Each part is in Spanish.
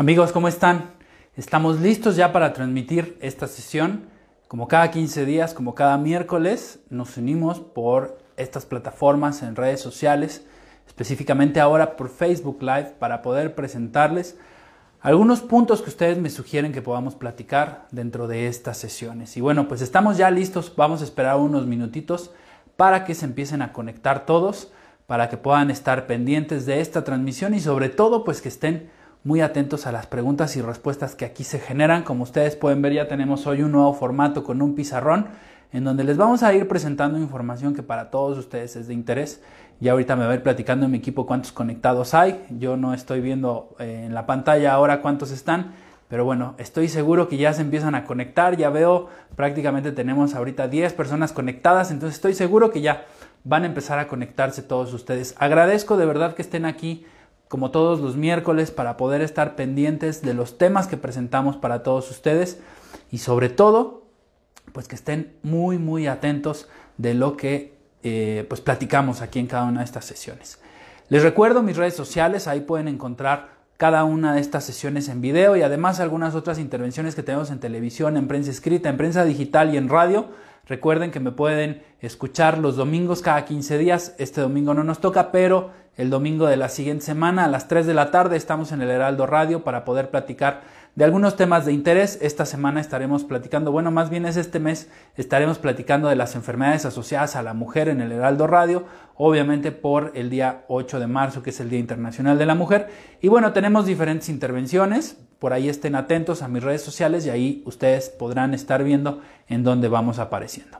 Amigos, ¿cómo están? Estamos listos ya para transmitir esta sesión. Como cada 15 días, como cada miércoles, nos unimos por estas plataformas en redes sociales, específicamente ahora por Facebook Live, para poder presentarles algunos puntos que ustedes me sugieren que podamos platicar dentro de estas sesiones. Y bueno, pues estamos ya listos, vamos a esperar unos minutitos para que se empiecen a conectar todos, para que puedan estar pendientes de esta transmisión y sobre todo pues que estén muy atentos a las preguntas y respuestas que aquí se generan. Como ustedes pueden ver, ya tenemos hoy un nuevo formato con un pizarrón en donde les vamos a ir presentando información que para todos ustedes es de interés. Ya ahorita me voy a ir platicando en mi equipo cuántos conectados hay. Yo no estoy viendo eh, en la pantalla ahora cuántos están, pero bueno, estoy seguro que ya se empiezan a conectar. Ya veo, prácticamente tenemos ahorita 10 personas conectadas, entonces estoy seguro que ya van a empezar a conectarse todos ustedes. Agradezco de verdad que estén aquí como todos los miércoles, para poder estar pendientes de los temas que presentamos para todos ustedes y sobre todo, pues que estén muy, muy atentos de lo que eh, pues platicamos aquí en cada una de estas sesiones. Les recuerdo mis redes sociales, ahí pueden encontrar cada una de estas sesiones en video y además algunas otras intervenciones que tenemos en televisión, en prensa escrita, en prensa digital y en radio. Recuerden que me pueden escuchar los domingos cada 15 días. Este domingo no nos toca, pero el domingo de la siguiente semana a las 3 de la tarde estamos en el Heraldo Radio para poder platicar de algunos temas de interés. Esta semana estaremos platicando, bueno, más bien es este mes, estaremos platicando de las enfermedades asociadas a la mujer en el Heraldo Radio, obviamente por el día 8 de marzo, que es el Día Internacional de la Mujer. Y bueno, tenemos diferentes intervenciones, por ahí estén atentos a mis redes sociales y ahí ustedes podrán estar viendo en dónde vamos apareciendo.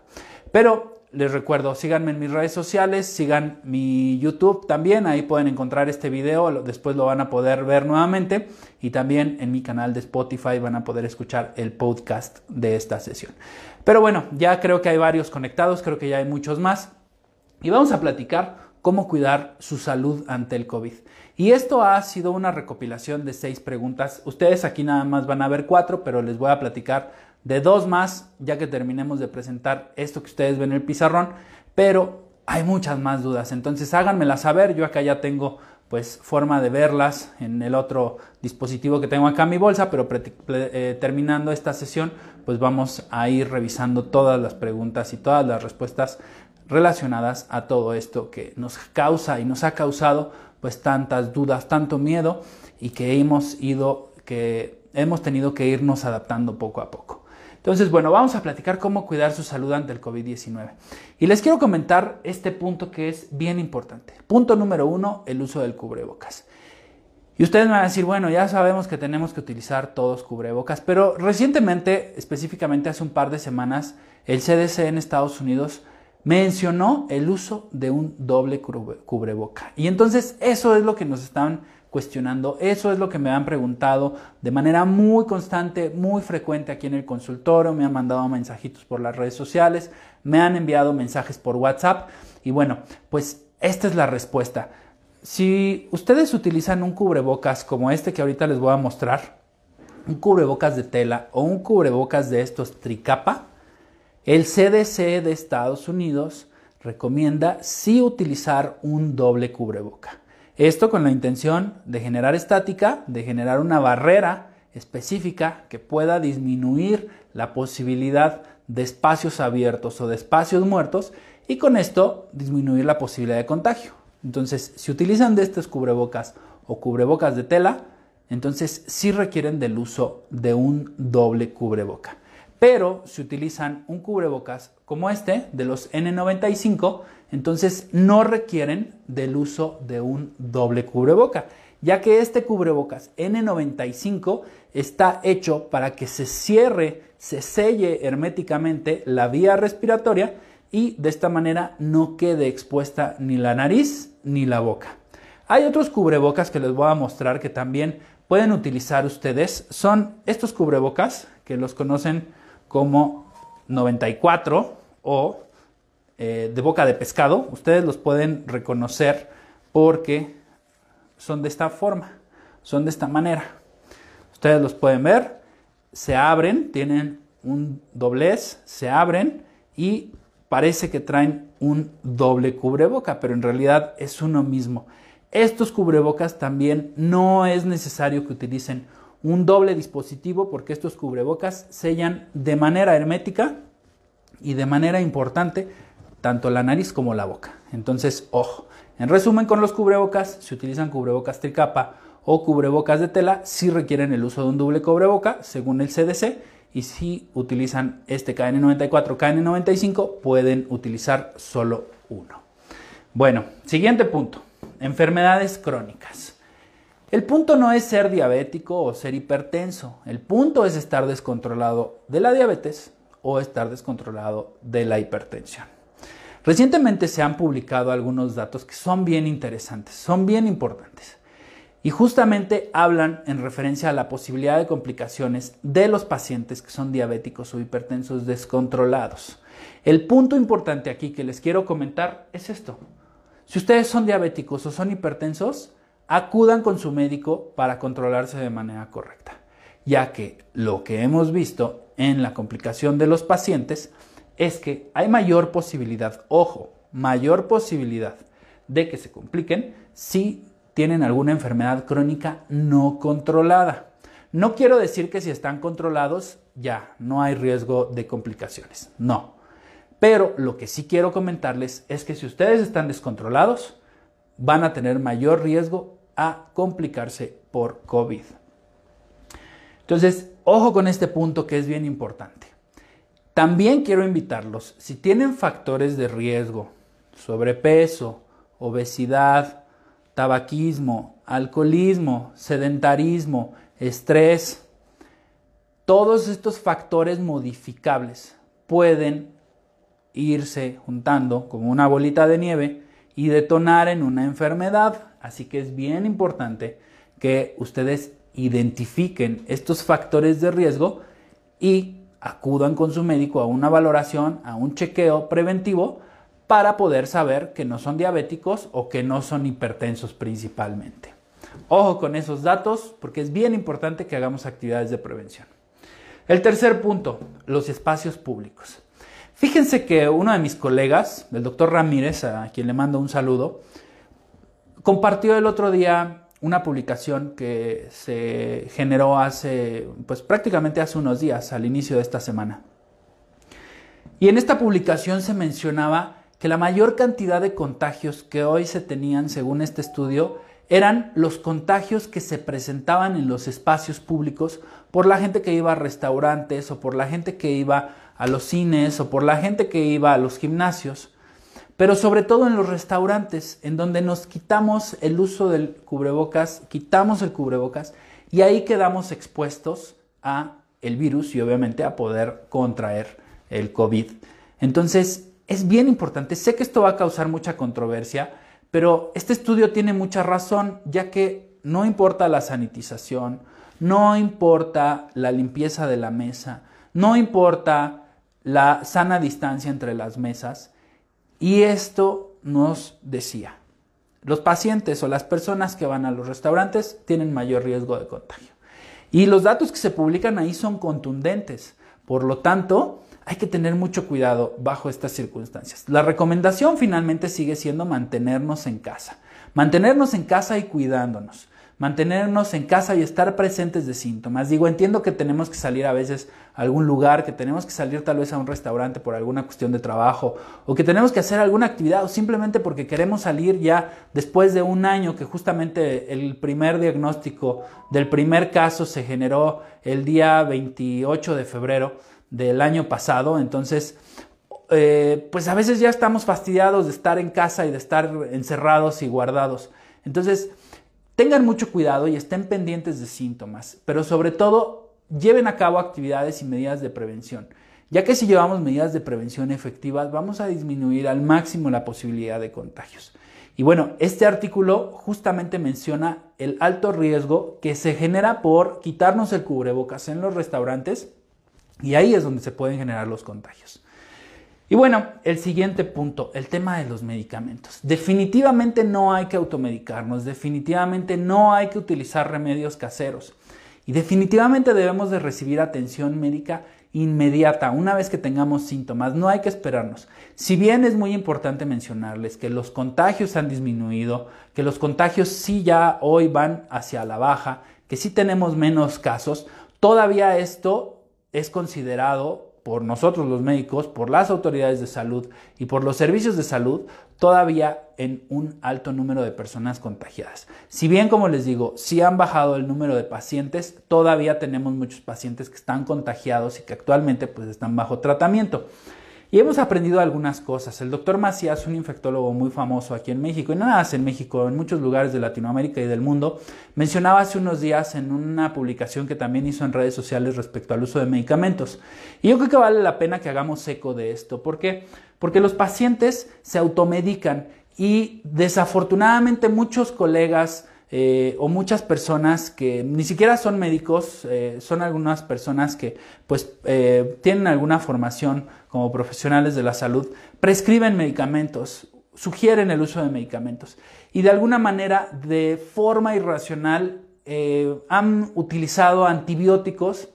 Pero les recuerdo, síganme en mis redes sociales, sigan mi YouTube también, ahí pueden encontrar este video, después lo van a poder ver nuevamente y también en mi canal de Spotify van a poder escuchar el podcast de esta sesión. Pero bueno, ya creo que hay varios conectados, creo que ya hay muchos más y vamos a platicar cómo cuidar su salud ante el COVID. Y esto ha sido una recopilación de seis preguntas. Ustedes aquí nada más van a ver cuatro, pero les voy a platicar de dos más, ya que terminemos de presentar esto que ustedes ven en el pizarrón, pero hay muchas más dudas, entonces háganmelas saber, yo acá ya tengo pues forma de verlas en el otro dispositivo que tengo acá en mi bolsa, pero eh, terminando esta sesión pues vamos a ir revisando todas las preguntas y todas las respuestas relacionadas a todo esto que nos causa y nos ha causado pues tantas dudas, tanto miedo y que hemos ido que hemos tenido que irnos adaptando poco a poco. Entonces, bueno, vamos a platicar cómo cuidar su salud ante el COVID-19. Y les quiero comentar este punto que es bien importante. Punto número uno, el uso del cubrebocas. Y ustedes me van a decir, bueno, ya sabemos que tenemos que utilizar todos cubrebocas, pero recientemente, específicamente hace un par de semanas, el CDC en Estados Unidos mencionó el uso de un doble cubreboca. Y entonces eso es lo que nos están cuestionando. Eso es lo que me han preguntado de manera muy constante, muy frecuente aquí en el consultorio. Me han mandado mensajitos por las redes sociales, me han enviado mensajes por WhatsApp. Y bueno, pues esta es la respuesta. Si ustedes utilizan un cubrebocas como este que ahorita les voy a mostrar, un cubrebocas de tela o un cubrebocas de estos tricapa, el CDC de Estados Unidos recomienda sí utilizar un doble cubreboca. Esto con la intención de generar estática, de generar una barrera específica que pueda disminuir la posibilidad de espacios abiertos o de espacios muertos y con esto disminuir la posibilidad de contagio. Entonces, si utilizan de estos cubrebocas o cubrebocas de tela, entonces sí requieren del uso de un doble cubreboca. Pero si utilizan un cubrebocas como este, de los N95, entonces no requieren del uso de un doble cubreboca, ya que este cubrebocas N95 está hecho para que se cierre, se selle herméticamente la vía respiratoria y de esta manera no quede expuesta ni la nariz ni la boca. Hay otros cubrebocas que les voy a mostrar que también pueden utilizar ustedes. Son estos cubrebocas que los conocen como 94 o eh, de boca de pescado. Ustedes los pueden reconocer porque son de esta forma, son de esta manera. Ustedes los pueden ver, se abren, tienen un doblez, se abren y parece que traen un doble cubreboca, pero en realidad es uno mismo. Estos cubrebocas también no es necesario que utilicen un doble dispositivo porque estos cubrebocas sellan de manera hermética y de manera importante tanto la nariz como la boca. Entonces, ojo. En resumen, con los cubrebocas, se utilizan cubrebocas tricapa o cubrebocas de tela, si requieren el uso de un doble cubreboca, según el CDC, y si utilizan este KN94, KN95, pueden utilizar solo uno. Bueno, siguiente punto, enfermedades crónicas. El punto no es ser diabético o ser hipertenso, el punto es estar descontrolado de la diabetes o estar descontrolado de la hipertensión. Recientemente se han publicado algunos datos que son bien interesantes, son bien importantes y justamente hablan en referencia a la posibilidad de complicaciones de los pacientes que son diabéticos o hipertensos descontrolados. El punto importante aquí que les quiero comentar es esto. Si ustedes son diabéticos o son hipertensos, acudan con su médico para controlarse de manera correcta, ya que lo que hemos visto en la complicación de los pacientes es que hay mayor posibilidad, ojo, mayor posibilidad de que se compliquen si tienen alguna enfermedad crónica no controlada. No quiero decir que si están controlados ya no hay riesgo de complicaciones, no. Pero lo que sí quiero comentarles es que si ustedes están descontrolados, van a tener mayor riesgo a complicarse por COVID. Entonces, ojo con este punto que es bien importante. También quiero invitarlos, si tienen factores de riesgo, sobrepeso, obesidad, tabaquismo, alcoholismo, sedentarismo, estrés, todos estos factores modificables pueden irse juntando como una bolita de nieve y detonar en una enfermedad. Así que es bien importante que ustedes identifiquen estos factores de riesgo y acudan con su médico a una valoración, a un chequeo preventivo para poder saber que no son diabéticos o que no son hipertensos principalmente. Ojo con esos datos porque es bien importante que hagamos actividades de prevención. El tercer punto, los espacios públicos. Fíjense que uno de mis colegas, el doctor Ramírez, a quien le mando un saludo, compartió el otro día una publicación que se generó hace, pues prácticamente hace unos días, al inicio de esta semana. Y en esta publicación se mencionaba que la mayor cantidad de contagios que hoy se tenían, según este estudio, eran los contagios que se presentaban en los espacios públicos por la gente que iba a restaurantes o por la gente que iba a los cines o por la gente que iba a los gimnasios pero sobre todo en los restaurantes, en donde nos quitamos el uso del cubrebocas, quitamos el cubrebocas y ahí quedamos expuestos a el virus y obviamente a poder contraer el COVID. Entonces, es bien importante, sé que esto va a causar mucha controversia, pero este estudio tiene mucha razón, ya que no importa la sanitización, no importa la limpieza de la mesa, no importa la sana distancia entre las mesas, y esto nos decía, los pacientes o las personas que van a los restaurantes tienen mayor riesgo de contagio. Y los datos que se publican ahí son contundentes. Por lo tanto, hay que tener mucho cuidado bajo estas circunstancias. La recomendación finalmente sigue siendo mantenernos en casa. Mantenernos en casa y cuidándonos mantenernos en casa y estar presentes de síntomas. Digo, entiendo que tenemos que salir a veces a algún lugar, que tenemos que salir tal vez a un restaurante por alguna cuestión de trabajo, o que tenemos que hacer alguna actividad, o simplemente porque queremos salir ya después de un año que justamente el primer diagnóstico del primer caso se generó el día 28 de febrero del año pasado. Entonces, eh, pues a veces ya estamos fastidiados de estar en casa y de estar encerrados y guardados. Entonces, Tengan mucho cuidado y estén pendientes de síntomas, pero sobre todo lleven a cabo actividades y medidas de prevención, ya que si llevamos medidas de prevención efectivas vamos a disminuir al máximo la posibilidad de contagios. Y bueno, este artículo justamente menciona el alto riesgo que se genera por quitarnos el cubrebocas en los restaurantes y ahí es donde se pueden generar los contagios. Y bueno, el siguiente punto, el tema de los medicamentos. Definitivamente no hay que automedicarnos, definitivamente no hay que utilizar remedios caseros y definitivamente debemos de recibir atención médica inmediata una vez que tengamos síntomas, no hay que esperarnos. Si bien es muy importante mencionarles que los contagios han disminuido, que los contagios sí ya hoy van hacia la baja, que sí tenemos menos casos, todavía esto es considerado por nosotros los médicos, por las autoridades de salud y por los servicios de salud, todavía en un alto número de personas contagiadas. Si bien, como les digo, si han bajado el número de pacientes, todavía tenemos muchos pacientes que están contagiados y que actualmente pues están bajo tratamiento. Y hemos aprendido algunas cosas. El doctor Macías, un infectólogo muy famoso aquí en México, y nada más en México, en muchos lugares de Latinoamérica y del mundo, mencionaba hace unos días en una publicación que también hizo en redes sociales respecto al uso de medicamentos. Y yo creo que vale la pena que hagamos eco de esto. ¿Por qué? Porque los pacientes se automedican y desafortunadamente muchos colegas eh, o muchas personas que ni siquiera son médicos, eh, son algunas personas que pues eh, tienen alguna formación como profesionales de la salud, prescriben medicamentos, sugieren el uso de medicamentos y de alguna manera de forma irracional han utilizado antibióticos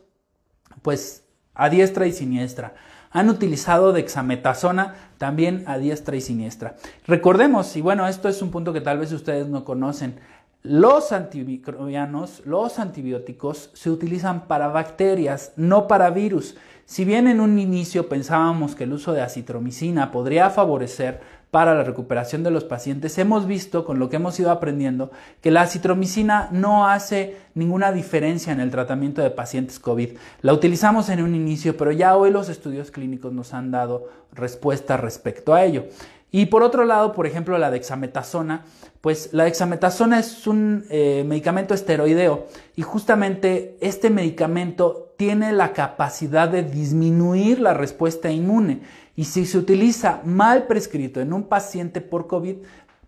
pues a diestra y siniestra. Han utilizado dexametasona también a diestra y siniestra. Recordemos, y bueno, esto es un punto que tal vez ustedes no conocen, los antimicrobianos, los antibióticos, se utilizan para bacterias, no para virus. Si bien en un inicio pensábamos que el uso de acitromicina podría favorecer para la recuperación de los pacientes, hemos visto con lo que hemos ido aprendiendo que la acitromicina no hace ninguna diferencia en el tratamiento de pacientes COVID. La utilizamos en un inicio, pero ya hoy los estudios clínicos nos han dado respuesta respecto a ello. Y por otro lado, por ejemplo, la dexametasona, pues la dexametasona es un eh, medicamento esteroideo y justamente este medicamento tiene la capacidad de disminuir la respuesta inmune y si se utiliza mal prescrito en un paciente por COVID,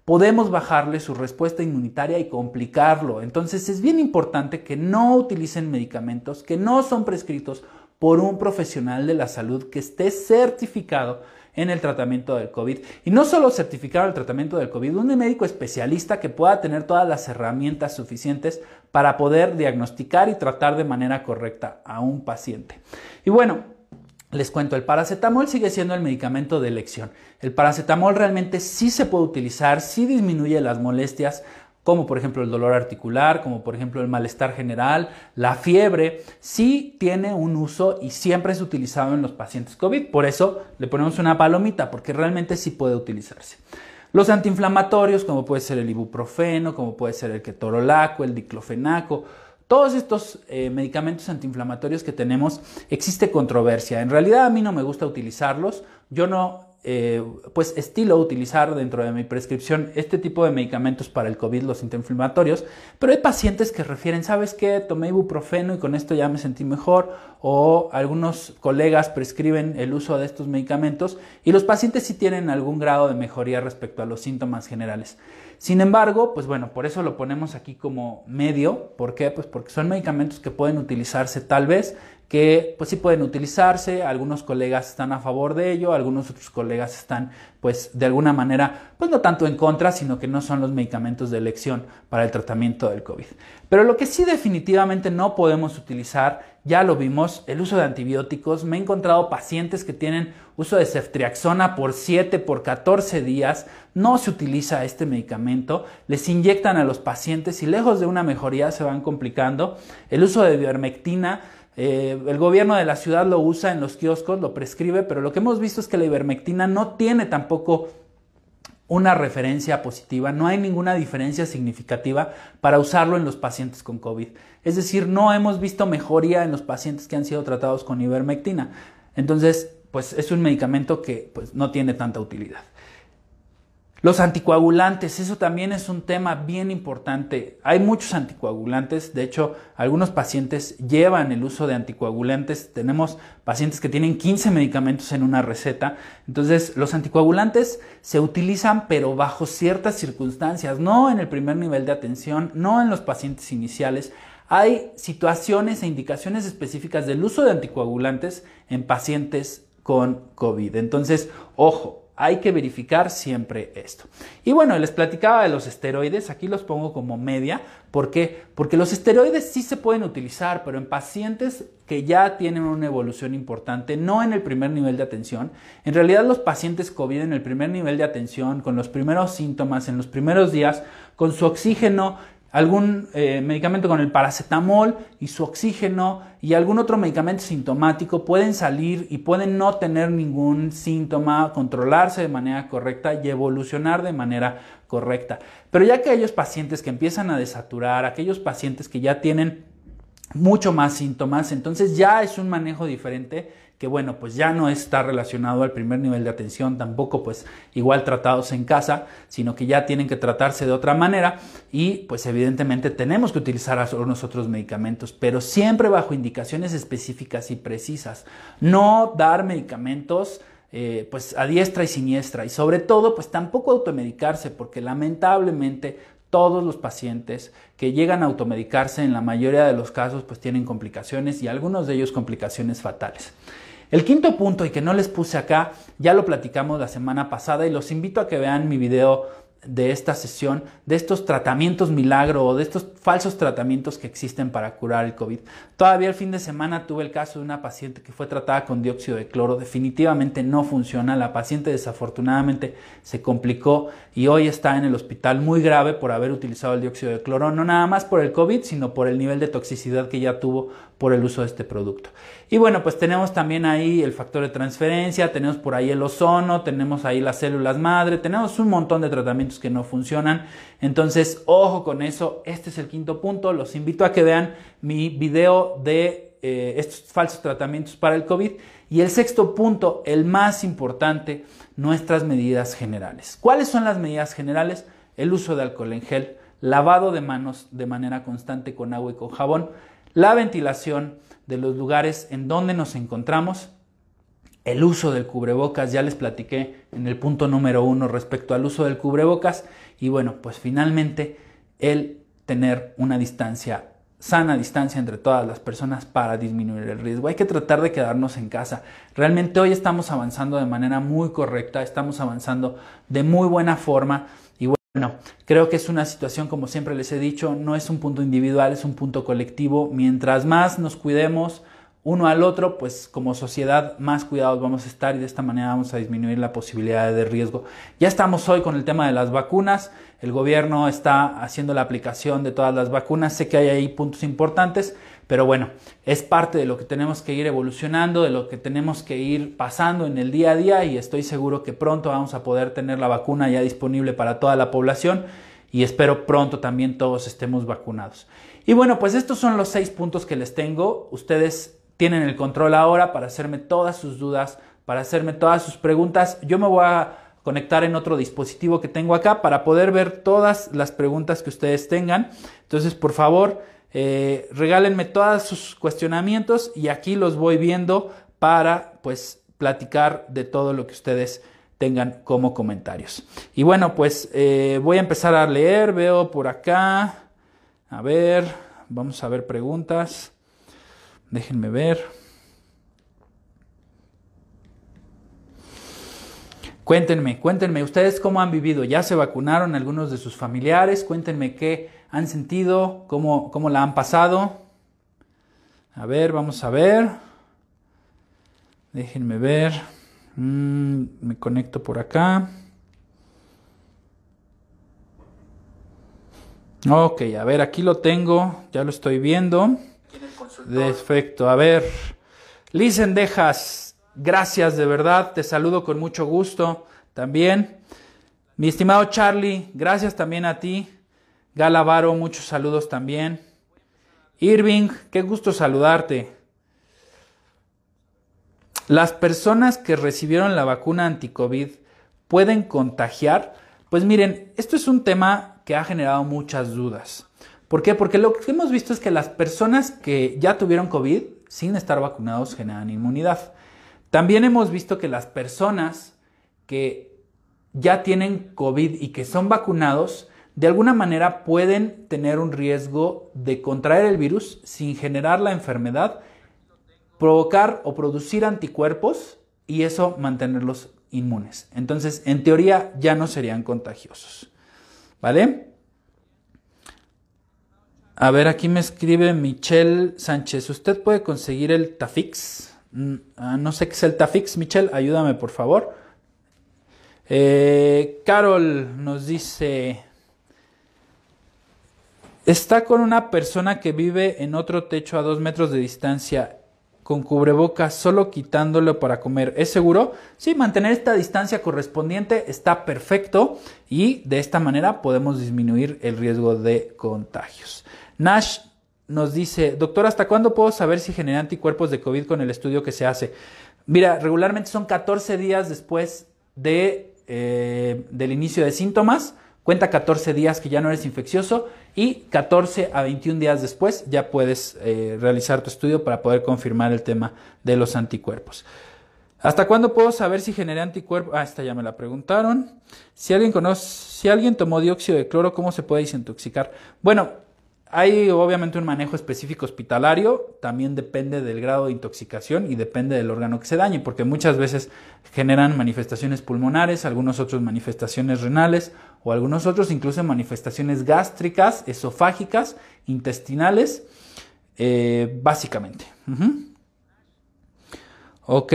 podemos bajarle su respuesta inmunitaria y complicarlo. Entonces es bien importante que no utilicen medicamentos que no son prescritos por un profesional de la salud que esté certificado en el tratamiento del COVID. Y no solo certificar el tratamiento del COVID, un médico especialista que pueda tener todas las herramientas suficientes para poder diagnosticar y tratar de manera correcta a un paciente. Y bueno, les cuento, el paracetamol sigue siendo el medicamento de elección. El paracetamol realmente sí se puede utilizar, sí disminuye las molestias, como por ejemplo el dolor articular, como por ejemplo el malestar general, la fiebre, sí tiene un uso y siempre es utilizado en los pacientes COVID. Por eso le ponemos una palomita, porque realmente sí puede utilizarse. Los antiinflamatorios, como puede ser el ibuprofeno, como puede ser el ketorolaco, el diclofenaco, todos estos eh, medicamentos antiinflamatorios que tenemos, existe controversia. En realidad a mí no me gusta utilizarlos. Yo no eh, pues estilo utilizar dentro de mi prescripción este tipo de medicamentos para el COVID, los antiinflamatorios, pero hay pacientes que refieren, ¿sabes qué? Tomé ibuprofeno y con esto ya me sentí mejor, o algunos colegas prescriben el uso de estos medicamentos y los pacientes sí tienen algún grado de mejoría respecto a los síntomas generales. Sin embargo, pues bueno, por eso lo ponemos aquí como medio. ¿Por qué? Pues porque son medicamentos que pueden utilizarse tal vez que pues sí pueden utilizarse, algunos colegas están a favor de ello, algunos otros colegas están pues de alguna manera pues no tanto en contra, sino que no son los medicamentos de elección para el tratamiento del COVID. Pero lo que sí definitivamente no podemos utilizar, ya lo vimos, el uso de antibióticos. Me he encontrado pacientes que tienen uso de ceftriaxona por 7, por 14 días, no se utiliza este medicamento, les inyectan a los pacientes y lejos de una mejoría se van complicando. El uso de ivermectina eh, el gobierno de la ciudad lo usa en los kioscos, lo prescribe, pero lo que hemos visto es que la ivermectina no tiene tampoco una referencia positiva, no hay ninguna diferencia significativa para usarlo en los pacientes con COVID. Es decir, no hemos visto mejoría en los pacientes que han sido tratados con ivermectina. Entonces, pues es un medicamento que pues, no tiene tanta utilidad. Los anticoagulantes, eso también es un tema bien importante. Hay muchos anticoagulantes, de hecho, algunos pacientes llevan el uso de anticoagulantes. Tenemos pacientes que tienen 15 medicamentos en una receta. Entonces, los anticoagulantes se utilizan, pero bajo ciertas circunstancias, no en el primer nivel de atención, no en los pacientes iniciales. Hay situaciones e indicaciones específicas del uso de anticoagulantes en pacientes con COVID. Entonces, ojo, hay que verificar siempre esto. Y bueno, les platicaba de los esteroides, aquí los pongo como media. ¿Por qué? Porque los esteroides sí se pueden utilizar, pero en pacientes que ya tienen una evolución importante, no en el primer nivel de atención. En realidad los pacientes COVID en el primer nivel de atención, con los primeros síntomas, en los primeros días, con su oxígeno algún eh, medicamento con el paracetamol y su oxígeno y algún otro medicamento sintomático pueden salir y pueden no tener ningún síntoma, controlarse de manera correcta y evolucionar de manera correcta. Pero ya que aquellos pacientes que empiezan a desaturar, aquellos pacientes que ya tienen mucho más síntomas, entonces ya es un manejo diferente que bueno, pues ya no está relacionado al primer nivel de atención, tampoco pues igual tratados en casa, sino que ya tienen que tratarse de otra manera y pues evidentemente tenemos que utilizar nosotros medicamentos, pero siempre bajo indicaciones específicas y precisas. No dar medicamentos eh, pues a diestra y siniestra y sobre todo pues tampoco automedicarse porque lamentablemente todos los pacientes que llegan a automedicarse en la mayoría de los casos pues tienen complicaciones y algunos de ellos complicaciones fatales. El quinto punto y que no les puse acá, ya lo platicamos la semana pasada y los invito a que vean mi video de esta sesión, de estos tratamientos milagro o de estos falsos tratamientos que existen para curar el COVID. Todavía el fin de semana tuve el caso de una paciente que fue tratada con dióxido de cloro. Definitivamente no funciona. La paciente desafortunadamente se complicó y hoy está en el hospital muy grave por haber utilizado el dióxido de cloro, no nada más por el COVID, sino por el nivel de toxicidad que ya tuvo por el uso de este producto. Y bueno, pues tenemos también ahí el factor de transferencia, tenemos por ahí el ozono, tenemos ahí las células madre, tenemos un montón de tratamientos que no funcionan. Entonces, ojo con eso, este es el quinto punto. Los invito a que vean mi video de eh, estos falsos tratamientos para el COVID. Y el sexto punto, el más importante, nuestras medidas generales. ¿Cuáles son las medidas generales? El uso de alcohol en gel, lavado de manos de manera constante con agua y con jabón, la ventilación de los lugares en donde nos encontramos, el uso del cubrebocas, ya les platiqué en el punto número uno respecto al uso del cubrebocas y bueno, pues finalmente el tener una distancia, sana distancia entre todas las personas para disminuir el riesgo. Hay que tratar de quedarnos en casa. Realmente hoy estamos avanzando de manera muy correcta, estamos avanzando de muy buena forma bueno, creo que es una situación, como siempre les he dicho, no es un punto individual, es un punto colectivo. Mientras más nos cuidemos, uno al otro, pues como sociedad más cuidados vamos a estar y de esta manera vamos a disminuir la posibilidad de riesgo. Ya estamos hoy con el tema de las vacunas, el gobierno está haciendo la aplicación de todas las vacunas, sé que hay ahí puntos importantes, pero bueno, es parte de lo que tenemos que ir evolucionando, de lo que tenemos que ir pasando en el día a día y estoy seguro que pronto vamos a poder tener la vacuna ya disponible para toda la población y espero pronto también todos estemos vacunados. Y bueno, pues estos son los seis puntos que les tengo. Ustedes tienen el control ahora para hacerme todas sus dudas, para hacerme todas sus preguntas. Yo me voy a conectar en otro dispositivo que tengo acá para poder ver todas las preguntas que ustedes tengan. Entonces, por favor, eh, regálenme todos sus cuestionamientos y aquí los voy viendo para pues platicar de todo lo que ustedes tengan como comentarios. Y bueno, pues eh, voy a empezar a leer, veo por acá, a ver, vamos a ver preguntas. Déjenme ver. Cuéntenme, cuéntenme, ustedes cómo han vivido, ya se vacunaron algunos de sus familiares, cuéntenme qué han sentido, cómo, cómo la han pasado. A ver, vamos a ver. Déjenme ver. Mm, me conecto por acá. Ok, a ver, aquí lo tengo, ya lo estoy viendo. Perfecto, a ver. Liz Endejas, gracias de verdad, te saludo con mucho gusto también. Mi estimado Charlie, gracias también a ti. Galavaro, muchos saludos también. Irving, qué gusto saludarte. Las personas que recibieron la vacuna anti-COVID pueden contagiar. Pues miren, esto es un tema que ha generado muchas dudas. ¿Por qué? Porque lo que hemos visto es que las personas que ya tuvieron COVID sin estar vacunados generan inmunidad. También hemos visto que las personas que ya tienen COVID y que son vacunados, de alguna manera pueden tener un riesgo de contraer el virus sin generar la enfermedad, provocar o producir anticuerpos y eso mantenerlos inmunes. Entonces, en teoría ya no serían contagiosos. ¿Vale? A ver, aquí me escribe Michelle Sánchez. ¿Usted puede conseguir el Tafix? Mm, ah, no sé qué es el Tafix, Michelle. Ayúdame, por favor. Eh, Carol nos dice... Está con una persona que vive en otro techo a dos metros de distancia con cubrebocas, solo quitándolo para comer. ¿Es seguro? Sí, mantener esta distancia correspondiente está perfecto y de esta manera podemos disminuir el riesgo de contagios. Nash nos dice, doctor, ¿hasta cuándo puedo saber si genera anticuerpos de COVID con el estudio que se hace? Mira, regularmente son 14 días después de, eh, del inicio de síntomas. Cuenta 14 días que ya no eres infeccioso y 14 a 21 días después ya puedes eh, realizar tu estudio para poder confirmar el tema de los anticuerpos. ¿Hasta cuándo puedo saber si generé anticuerpos? Ah, esta ya me la preguntaron. Si alguien conoce, si alguien tomó dióxido de cloro, ¿cómo se puede desintoxicar? Bueno, hay obviamente un manejo específico hospitalario, también depende del grado de intoxicación y depende del órgano que se dañe, porque muchas veces generan manifestaciones pulmonares, algunos otros manifestaciones renales o algunos otros incluso manifestaciones gástricas, esofágicas, intestinales, eh, básicamente. Ok,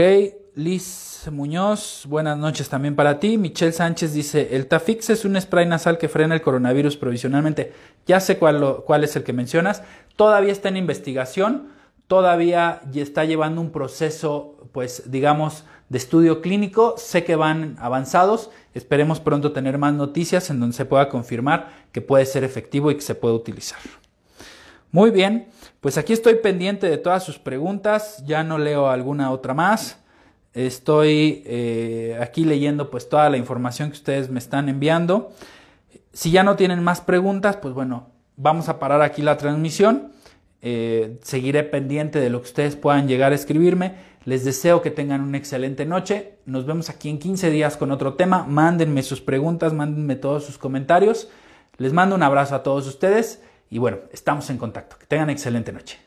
Liz Muñoz, buenas noches también para ti. Michelle Sánchez dice, el Tafix es un spray nasal que frena el coronavirus provisionalmente. Ya sé cuál, es el que mencionas. Todavía está en investigación, todavía está llevando un proceso, pues digamos, de estudio clínico. Sé que van avanzados. Esperemos pronto tener más noticias en donde se pueda confirmar que puede ser efectivo y que se puede utilizar. Muy bien, pues aquí estoy pendiente de todas sus preguntas. Ya no leo alguna otra más. Estoy eh, aquí leyendo pues toda la información que ustedes me están enviando. Si ya no tienen más preguntas, pues bueno, vamos a parar aquí la transmisión. Eh, seguiré pendiente de lo que ustedes puedan llegar a escribirme. Les deseo que tengan una excelente noche. Nos vemos aquí en 15 días con otro tema. Mándenme sus preguntas, mándenme todos sus comentarios. Les mando un abrazo a todos ustedes y bueno, estamos en contacto. Que tengan excelente noche.